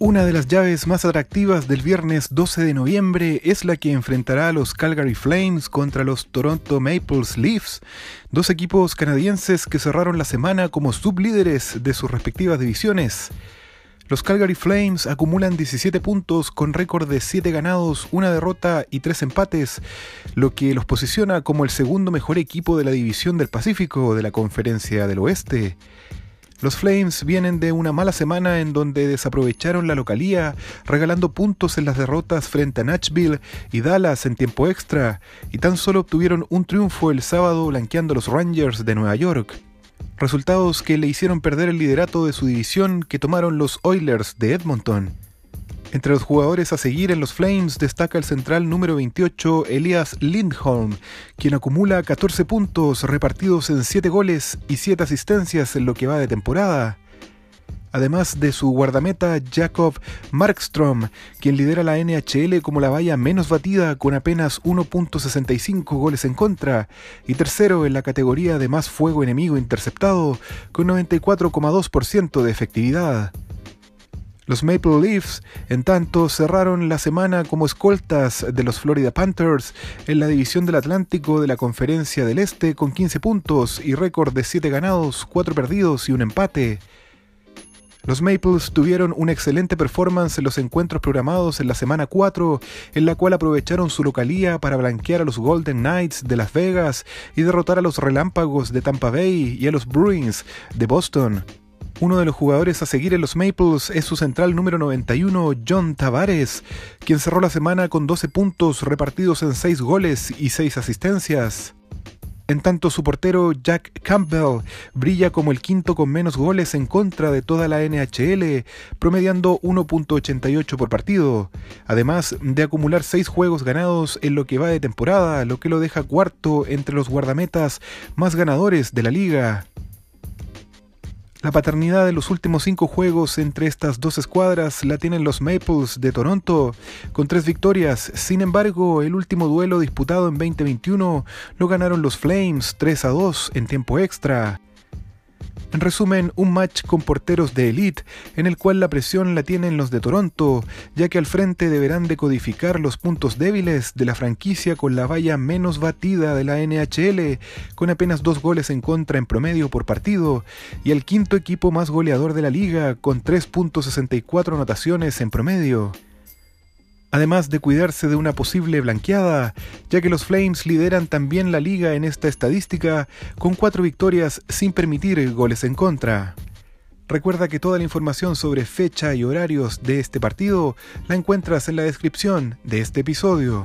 Una de las llaves más atractivas del viernes 12 de noviembre es la que enfrentará a los Calgary Flames contra los Toronto Maple Leafs, dos equipos canadienses que cerraron la semana como sublíderes de sus respectivas divisiones. Los Calgary Flames acumulan 17 puntos con récord de 7 ganados, una derrota y 3 empates, lo que los posiciona como el segundo mejor equipo de la división del Pacífico de la Conferencia del Oeste. Los Flames vienen de una mala semana en donde desaprovecharon la localía, regalando puntos en las derrotas frente a Nashville y Dallas en tiempo extra, y tan solo obtuvieron un triunfo el sábado blanqueando a los Rangers de Nueva York. Resultados que le hicieron perder el liderato de su división que tomaron los Oilers de Edmonton. Entre los jugadores a seguir en los Flames destaca el central número 28 Elias Lindholm, quien acumula 14 puntos repartidos en 7 goles y 7 asistencias en lo que va de temporada. Además de su guardameta Jacob Markstrom, quien lidera la NHL como la valla menos batida con apenas 1.65 goles en contra, y tercero en la categoría de más fuego enemigo interceptado con 94,2% de efectividad. Los Maple Leafs, en tanto, cerraron la semana como escoltas de los Florida Panthers en la división del Atlántico de la Conferencia del Este con 15 puntos y récord de 7 ganados, 4 perdidos y un empate. Los Maples tuvieron una excelente performance en los encuentros programados en la semana 4, en la cual aprovecharon su localía para blanquear a los Golden Knights de Las Vegas y derrotar a los Relámpagos de Tampa Bay y a los Bruins de Boston. Uno de los jugadores a seguir en los Maples es su central número 91, John Tavares, quien cerró la semana con 12 puntos repartidos en 6 goles y 6 asistencias. En tanto, su portero Jack Campbell brilla como el quinto con menos goles en contra de toda la NHL, promediando 1.88 por partido, además de acumular 6 juegos ganados en lo que va de temporada, lo que lo deja cuarto entre los guardametas más ganadores de la liga. La paternidad de los últimos cinco juegos entre estas dos escuadras la tienen los Maples de Toronto, con tres victorias. Sin embargo, el último duelo disputado en 2021 lo ganaron los Flames 3 a 2 en tiempo extra. En resumen, un match con porteros de elite, en el cual la presión la tienen los de Toronto, ya que al frente deberán decodificar los puntos débiles de la franquicia con la valla menos batida de la NHL, con apenas dos goles en contra en promedio por partido, y el quinto equipo más goleador de la liga, con 3.64 anotaciones en promedio además de cuidarse de una posible blanqueada, ya que los Flames lideran también la liga en esta estadística con cuatro victorias sin permitir goles en contra. Recuerda que toda la información sobre fecha y horarios de este partido la encuentras en la descripción de este episodio.